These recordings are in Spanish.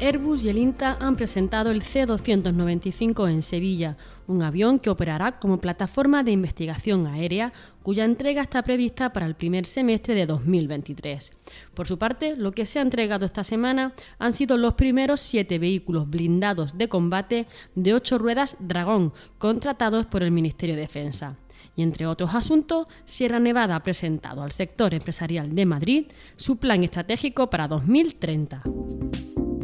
Airbus y el INTA han presentado el C-295 en Sevilla, un avión que operará como plataforma de investigación aérea cuya entrega está prevista para el primer semestre de 2023. Por su parte, lo que se ha entregado esta semana han sido los primeros siete vehículos blindados de combate de ocho ruedas Dragón, contratados por el Ministerio de Defensa. Y entre otros asuntos, Sierra Nevada ha presentado al sector empresarial de Madrid su plan estratégico para 2030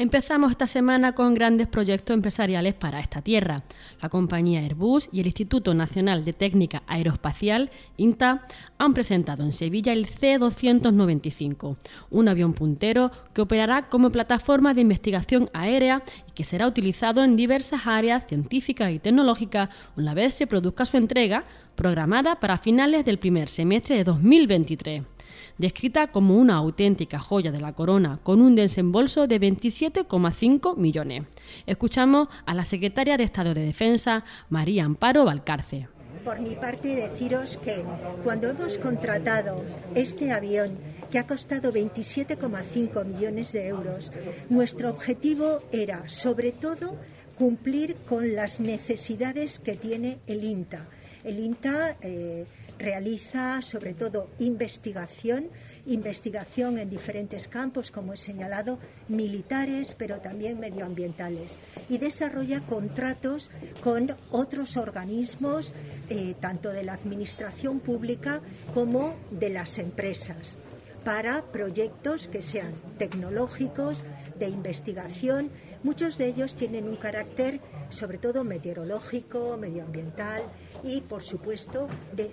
Empezamos esta semana con grandes proyectos empresariales para esta tierra. La compañía Airbus y el Instituto Nacional de Técnica Aeroespacial, INTA, han presentado en Sevilla el C-295, un avión puntero que operará como plataforma de investigación aérea y que será utilizado en diversas áreas científicas y tecnológicas una vez se produzca su entrega, programada para finales del primer semestre de 2023 descrita como una auténtica joya de la corona, con un desembolso de 27,5 millones. Escuchamos a la secretaria de Estado de Defensa, María Amparo Valcarce. Por mi parte, deciros que cuando hemos contratado este avión, que ha costado 27,5 millones de euros, nuestro objetivo era, sobre todo, cumplir con las necesidades que tiene el INTA. El INTA eh, realiza sobre todo investigación, investigación en diferentes campos, como he señalado, militares, pero también medioambientales, y desarrolla contratos con otros organismos, eh, tanto de la administración pública como de las empresas para proyectos que sean tecnológicos, de investigación. Muchos de ellos tienen un carácter sobre todo meteorológico, medioambiental y, por supuesto, de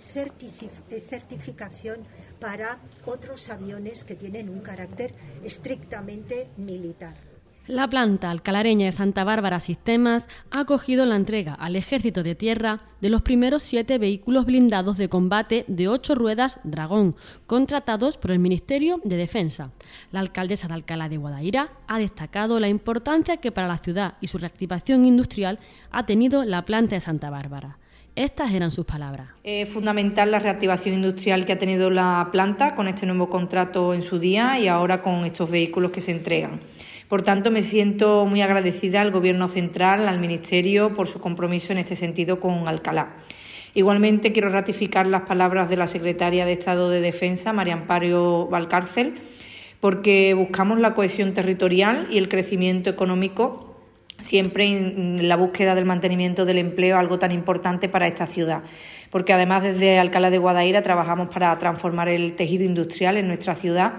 certificación para otros aviones que tienen un carácter estrictamente militar. La planta alcalareña de Santa Bárbara Sistemas ha acogido la entrega al Ejército de Tierra de los primeros siete vehículos blindados de combate de ocho ruedas Dragón, contratados por el Ministerio de Defensa. La alcaldesa de Alcalá de Guadaira ha destacado la importancia que para la ciudad y su reactivación industrial ha tenido la planta de Santa Bárbara. Estas eran sus palabras. Es fundamental la reactivación industrial que ha tenido la planta con este nuevo contrato en su día y ahora con estos vehículos que se entregan. Por tanto, me siento muy agradecida al Gobierno central, al Ministerio, por su compromiso en este sentido con Alcalá. Igualmente, quiero ratificar las palabras de la secretaria de Estado de Defensa, María Amparo Valcárcel, porque buscamos la cohesión territorial y el crecimiento económico siempre en la búsqueda del mantenimiento del empleo, algo tan importante para esta ciudad. Porque además desde Alcalá de Guadaira trabajamos para transformar el tejido industrial en nuestra ciudad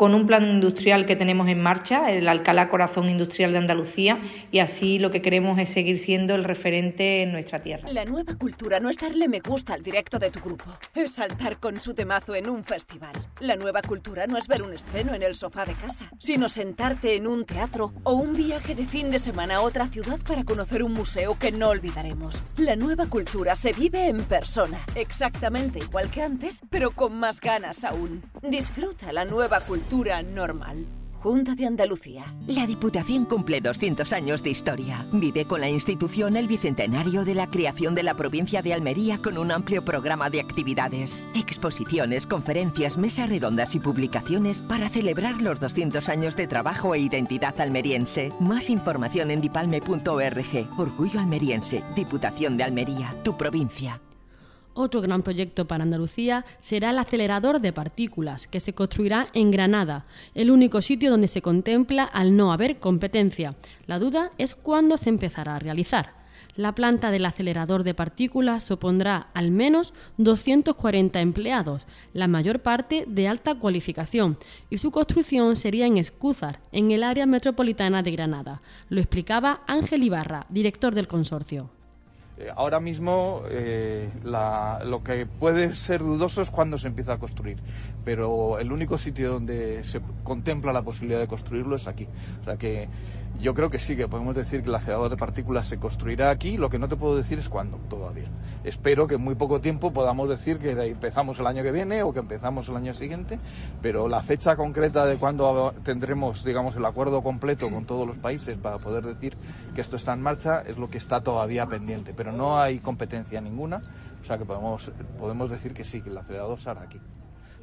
con un plan industrial que tenemos en marcha, el Alcalá Corazón Industrial de Andalucía, y así lo que queremos es seguir siendo el referente en nuestra tierra. La nueva cultura no es darle me gusta al directo de tu grupo, es saltar con su temazo en un festival. La nueva cultura no es ver un estreno en el sofá de casa, sino sentarte en un teatro o un viaje de fin de semana a otra ciudad para conocer un museo que no olvidaremos. La nueva cultura se vive en persona, exactamente igual que antes, pero con más ganas aún. Disfruta la nueva cultura normal. Junta de Andalucía. La Diputación cumple 200 años de historia. Vive con la institución el bicentenario de la creación de la provincia de Almería con un amplio programa de actividades, exposiciones, conferencias, mesas redondas y publicaciones para celebrar los 200 años de trabajo e identidad almeriense. Más información en dipalme.org. Orgullo almeriense. Diputación de Almería, tu provincia. Otro gran proyecto para Andalucía será el acelerador de partículas, que se construirá en Granada, el único sitio donde se contempla al no haber competencia. La duda es cuándo se empezará a realizar. La planta del acelerador de partículas supondrá al menos 240 empleados, la mayor parte de alta cualificación, y su construcción sería en Escúzar, en el área metropolitana de Granada. Lo explicaba Ángel Ibarra, director del consorcio. Eh, ahora mismo eh, lo que puede ser dudoso es cuándo se empieza a construir, pero el único sitio donde se contempla la posibilidad de construirlo es aquí. O sea que Yo creo que sí, que podemos decir que el acelerador de partículas se construirá aquí, lo que no te puedo decir es cuándo todavía. Espero que en muy poco tiempo podamos decir que empezamos el año que viene o que empezamos el año siguiente, pero la fecha concreta de cuándo tendremos, digamos, el acuerdo completo con todos los países para poder decir que esto está en marcha es lo que está todavía pendiente, pero no hay competencia ninguna, o sea que podemos, podemos decir que sí, que el acelerador se hará aquí.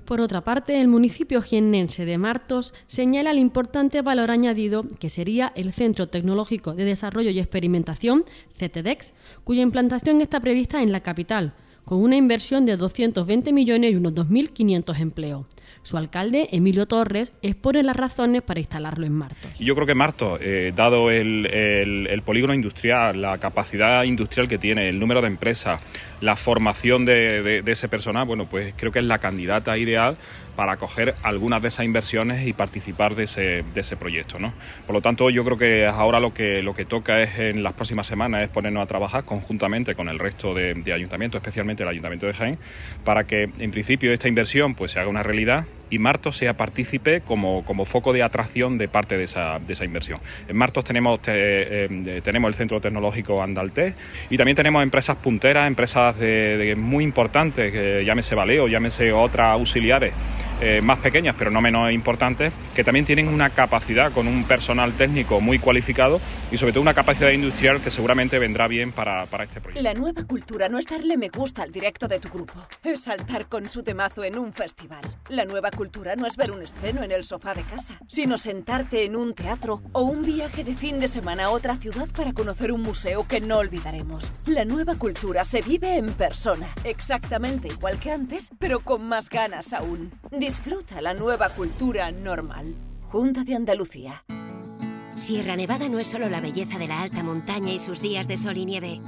Por otra parte, el municipio jiennense de Martos señala el importante valor añadido que sería el Centro Tecnológico de Desarrollo y Experimentación, CTDEX, cuya implantación está prevista en la capital, con una inversión de 220 millones y unos 2.500 empleos. Su alcalde, Emilio Torres, expone las razones para instalarlo en Martos. Yo creo que Martos, eh, dado el, polígono industrial, la capacidad industrial que tiene, el número de empresas, la formación de, de ese personal, bueno, pues creo que es la candidata ideal para acoger algunas de esas inversiones y participar de ese, de ese proyecto. ¿no? Por lo tanto, yo creo que ahora lo que, lo que toca es en las próximas semanas es ponernos a trabajar conjuntamente con el resto de, ayuntamientos, especialmente el Ayuntamiento de Jaén, para que en principio esta inversión pues, se haga una realidad y Martos sea partícipe como, como foco de atracción de parte de esa, de esa inversión. En Martos tenemos, eh, tenemos el Centro Tecnológico Andalté y también tenemos empresas punteras, empresas de, muy importantes, llámese Valeo, llámese otras auxiliares, eh, más pequeñas pero no menos importantes, que también tienen una capacidad con un personal técnico muy cualificado y sobre todo una capacidad industrial que seguramente vendrá bien para, para este proyecto. La nueva cultura no es darle me gusta al directo de tu grupo, es saltar con su temazo en un festival. La nueva cultura no es ver un estreno en el sofá de casa, sino sentarte en un teatro o un viaje de fin de semana a otra ciudad para conocer un museo que no olvidaremos. La nueva cultura se vive en persona, exactamente igual que antes, pero con más ganas aún. Disfruta la nueva cultura normal. Junta de Andalucía. Sierra Nevada no es solo la belleza de la alta montaña y sus días de sol y nieve.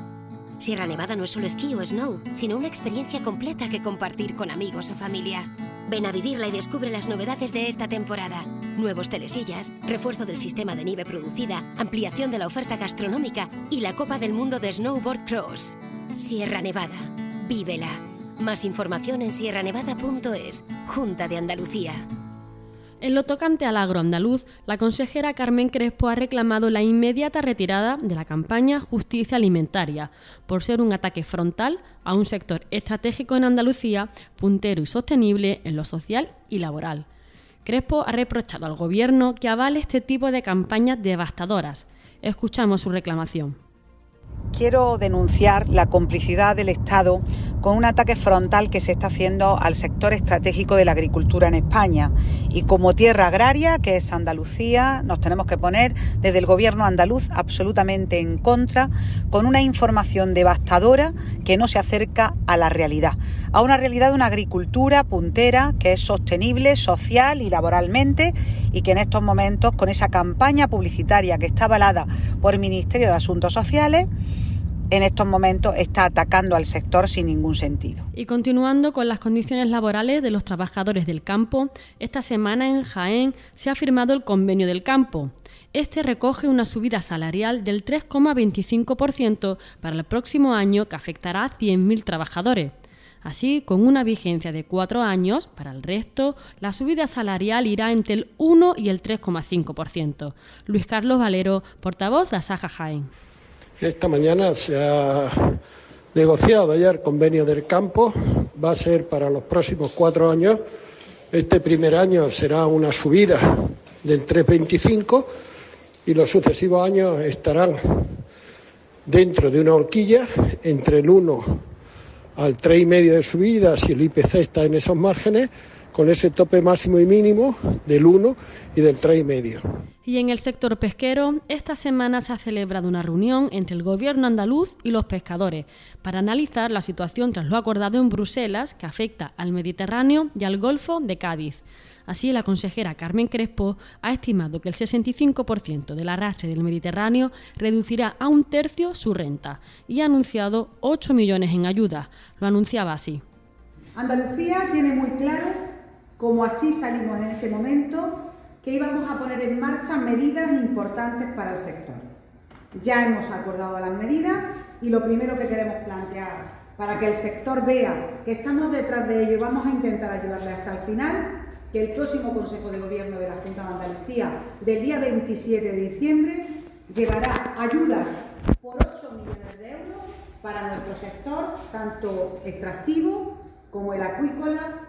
Sierra Nevada no es solo esquí o snow, sino una experiencia completa que compartir con amigos o familia. Ven a vivirla y descubre las novedades de esta temporada. Nuevos telesillas, refuerzo del sistema de nieve producida, ampliación de la oferta gastronómica y la Copa del Mundo de Snowboard Cross. Sierra Nevada. Vívela. Más información en sierranevada.es, Junta de Andalucía. En lo tocante al agro andaluz, la consejera Carmen Crespo ha reclamado la inmediata retirada de la campaña Justicia Alimentaria, por ser un ataque frontal a un sector estratégico en Andalucía, puntero y sostenible en lo social y laboral. Crespo ha reprochado al Gobierno que avale este tipo de campañas devastadoras. Escuchamos su reclamación. Quiero denunciar la complicidad del Estado con un ataque frontal que se está haciendo al sector estratégico de la agricultura en España. Y como tierra agraria, que es Andalucía, nos tenemos que poner desde el gobierno andaluz absolutamente en contra, con una información devastadora que no se acerca a la realidad, a una realidad de una agricultura puntera que es sostenible, social y laboralmente y que en estos momentos, con esa campaña publicitaria que está avalada por el Ministerio de Asuntos Sociales, en estos momentos está atacando al sector sin ningún sentido. Y continuando con las condiciones laborales de los trabajadores del campo, esta semana en Jaén se ha firmado el convenio del campo. Este recoge una subida salarial del 3,25% para el próximo año que afectará a 100.000 trabajadores. Así, con una vigencia de cuatro años, para el resto, la subida salarial irá entre el 1 y el 3,5%. Luis Carlos Valero, portavoz de Asaja Jaén. Esta mañana se ha negociado ya el convenio del campo, va a ser para los próximos cuatro años. Este primer año será una subida del 3,25 y los sucesivos años estarán dentro de una horquilla entre el 1 al 3,5 de subida si el IPC está en esos márgenes con ese tope máximo y mínimo del 1 y del 3,5. Y en el sector pesquero, esta semana se ha celebrado una reunión entre el gobierno andaluz y los pescadores para analizar la situación tras lo acordado en Bruselas que afecta al Mediterráneo y al Golfo de Cádiz. Así, la consejera Carmen Crespo ha estimado que el 65% del arrastre del Mediterráneo reducirá a un tercio su renta y ha anunciado 8 millones en ayuda. Lo anunciaba así. Andalucía tiene muy claro como así salimos en ese momento, que íbamos a poner en marcha medidas importantes para el sector. Ya hemos acordado las medidas y lo primero que queremos plantear para que el sector vea que estamos detrás de ello y vamos a intentar ayudarle hasta el final que el próximo Consejo de Gobierno de la Junta de Andalucía del día 27 de diciembre llevará ayudas por 8 millones de euros para nuestro sector, tanto extractivo como el acuícola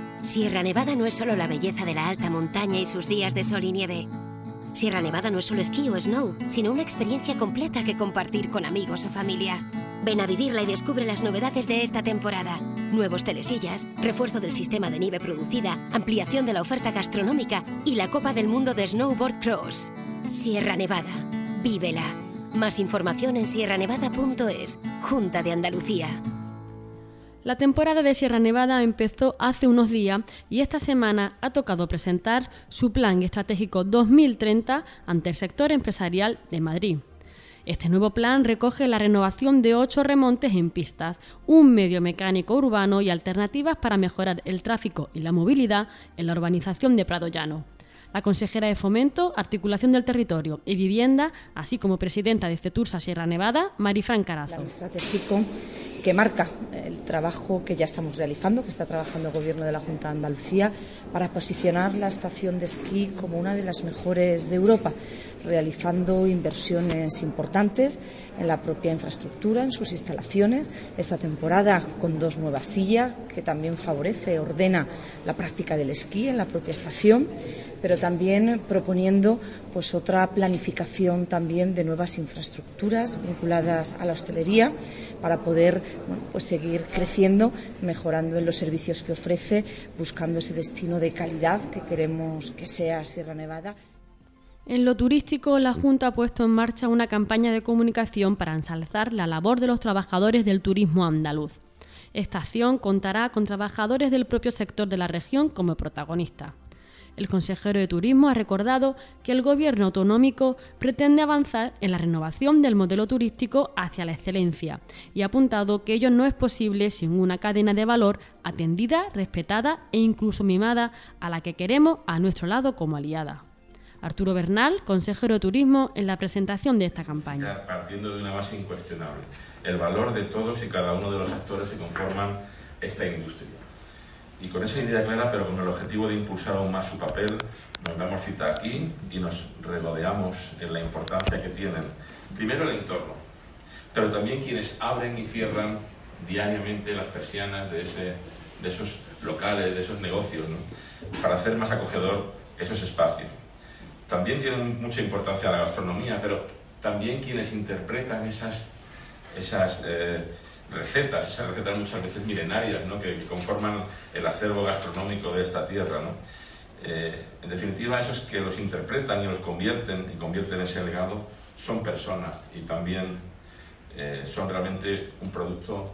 Sierra Nevada no es solo la belleza de la alta montaña y sus días de sol y nieve. Sierra Nevada no es solo esquí o snow, sino una experiencia completa que compartir con amigos o familia. Ven a vivirla y descubre las novedades de esta temporada. Nuevos telesillas, refuerzo del sistema de nieve producida, ampliación de la oferta gastronómica y la Copa del Mundo de Snowboard Cross. Sierra Nevada. Vívela. Más información en sierranevada.es. Junta de Andalucía. La temporada de Sierra Nevada empezó hace unos días y esta semana ha tocado presentar su plan estratégico 2030 ante el sector empresarial de Madrid. Este nuevo plan recoge la renovación de ocho remontes en pistas, un medio mecánico urbano y alternativas para mejorar el tráfico y la movilidad en la urbanización de Prado Llano. La consejera de Fomento, Articulación del Territorio y Vivienda, así como presidenta de CETURSA Sierra Nevada, Marifran Carazo que marca el trabajo que ya estamos realizando, que está trabajando el Gobierno de la Junta de Andalucía, para posicionar la estación de esquí como una de las mejores de Europa, realizando inversiones importantes en la propia infraestructura, en sus instalaciones. Esta temporada con dos nuevas sillas, que también favorece, ordena la práctica del esquí en la propia estación, pero también proponiendo pues otra planificación también de nuevas infraestructuras vinculadas a la hostelería para poder pues seguir creciendo, mejorando en los servicios que ofrece, buscando ese destino de calidad que queremos que sea Sierra Nevada. En lo turístico, la Junta ha puesto en marcha una campaña de comunicación para ensalzar la labor de los trabajadores del turismo andaluz. Esta acción contará con trabajadores del propio sector de la región como protagonistas. El consejero de Turismo ha recordado que el Gobierno autonómico pretende avanzar en la renovación del modelo turístico hacia la excelencia y ha apuntado que ello no es posible sin una cadena de valor atendida, respetada e incluso mimada a la que queremos a nuestro lado como aliada. Arturo Bernal, consejero de Turismo, en la presentación de esta campaña. Partiendo de una base incuestionable, el valor de todos y cada uno de los actores que conforman esta industria y con esa idea clara, pero con el objetivo de impulsar aún más su papel, nos damos cita aquí y nos regodeamos en la importancia que tienen, primero el entorno, pero también quienes abren y cierran diariamente las persianas de, ese, de esos locales, de esos negocios, para hacer más acogedor esos espacios. También tienen mucha importancia la gastronomía, pero también quienes interpretan esas, esas eh, recetas, esas recetas muchas veces milenarias, ¿no? que conforman el acervo gastronómico de esta tierra. ¿no? Eh, en definitiva, esos que los interpretan y los convierten y convierten ese legado son personas y también eh, son realmente un producto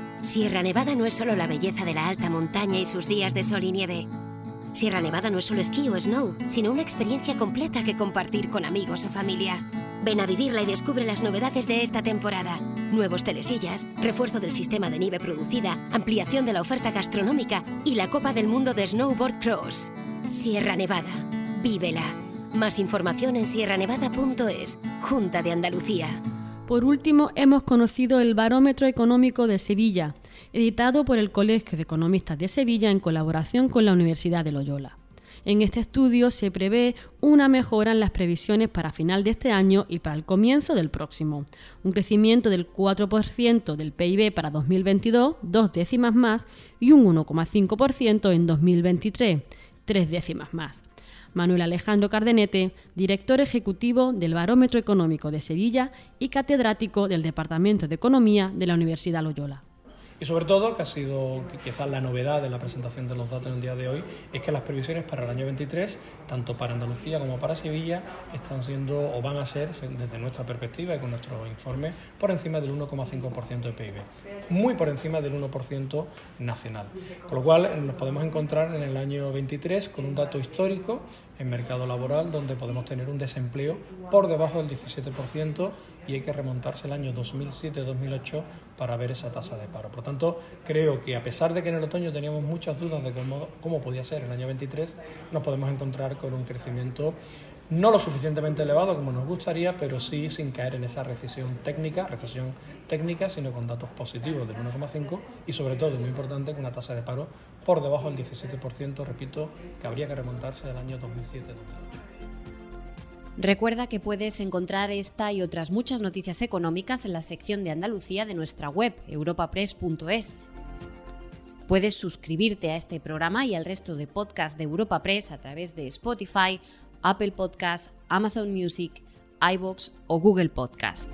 Sierra Nevada no es solo la belleza de la alta montaña y sus días de sol y nieve. Sierra Nevada no es solo esquí o snow, sino una experiencia completa que compartir con amigos o familia. Ven a vivirla y descubre las novedades de esta temporada. Nuevos telesillas, refuerzo del sistema de nieve producida, ampliación de la oferta gastronómica y la Copa del Mundo de Snowboard Cross. Sierra Nevada. Vívela. Más información en sierranevada.es. Junta de Andalucía. Por último, hemos conocido el Barómetro Económico de Sevilla, editado por el Colegio de Economistas de Sevilla en colaboración con la Universidad de Loyola. En este estudio se prevé una mejora en las previsiones para final de este año y para el comienzo del próximo. Un crecimiento del 4% del PIB para 2022, dos décimas más, y un 1,5% en 2023, tres décimas más. Manuel Alejandro Cardenete, director ejecutivo del Barómetro Económico de Sevilla y catedrático del Departamento de Economía de la Universidad Loyola. Y sobre todo, que ha sido quizás la novedad de la presentación de los datos en el día de hoy, es que las previsiones para el año 23, tanto para Andalucía como para Sevilla, están siendo o van a ser, desde nuestra perspectiva y con nuestro informe, por encima del 1,5% de PIB, muy por encima del 1% nacional. Con lo cual nos podemos encontrar en el año 23 con un dato histórico en mercado laboral donde podemos tener un desempleo por debajo del 17% y hay que remontarse el año 2007-2008 para ver esa tasa de paro. Por tanto, creo que a pesar de que en el otoño teníamos muchas dudas de cómo, cómo podía ser el año 23, nos podemos encontrar con un crecimiento no lo suficientemente elevado como nos gustaría, pero sí sin caer en esa recesión técnica, recesión técnica, sino con datos positivos del 1,5 y sobre todo, muy importante, con una tasa de paro por debajo del 17%, repito, que habría que remontarse del año 2007-2008. Recuerda que puedes encontrar esta y otras muchas noticias económicas en la sección de Andalucía de nuestra web, europapress.es. Puedes suscribirte a este programa y al resto de podcasts de Europa Press a través de Spotify, Apple Podcasts, Amazon Music, iBox o Google Podcast.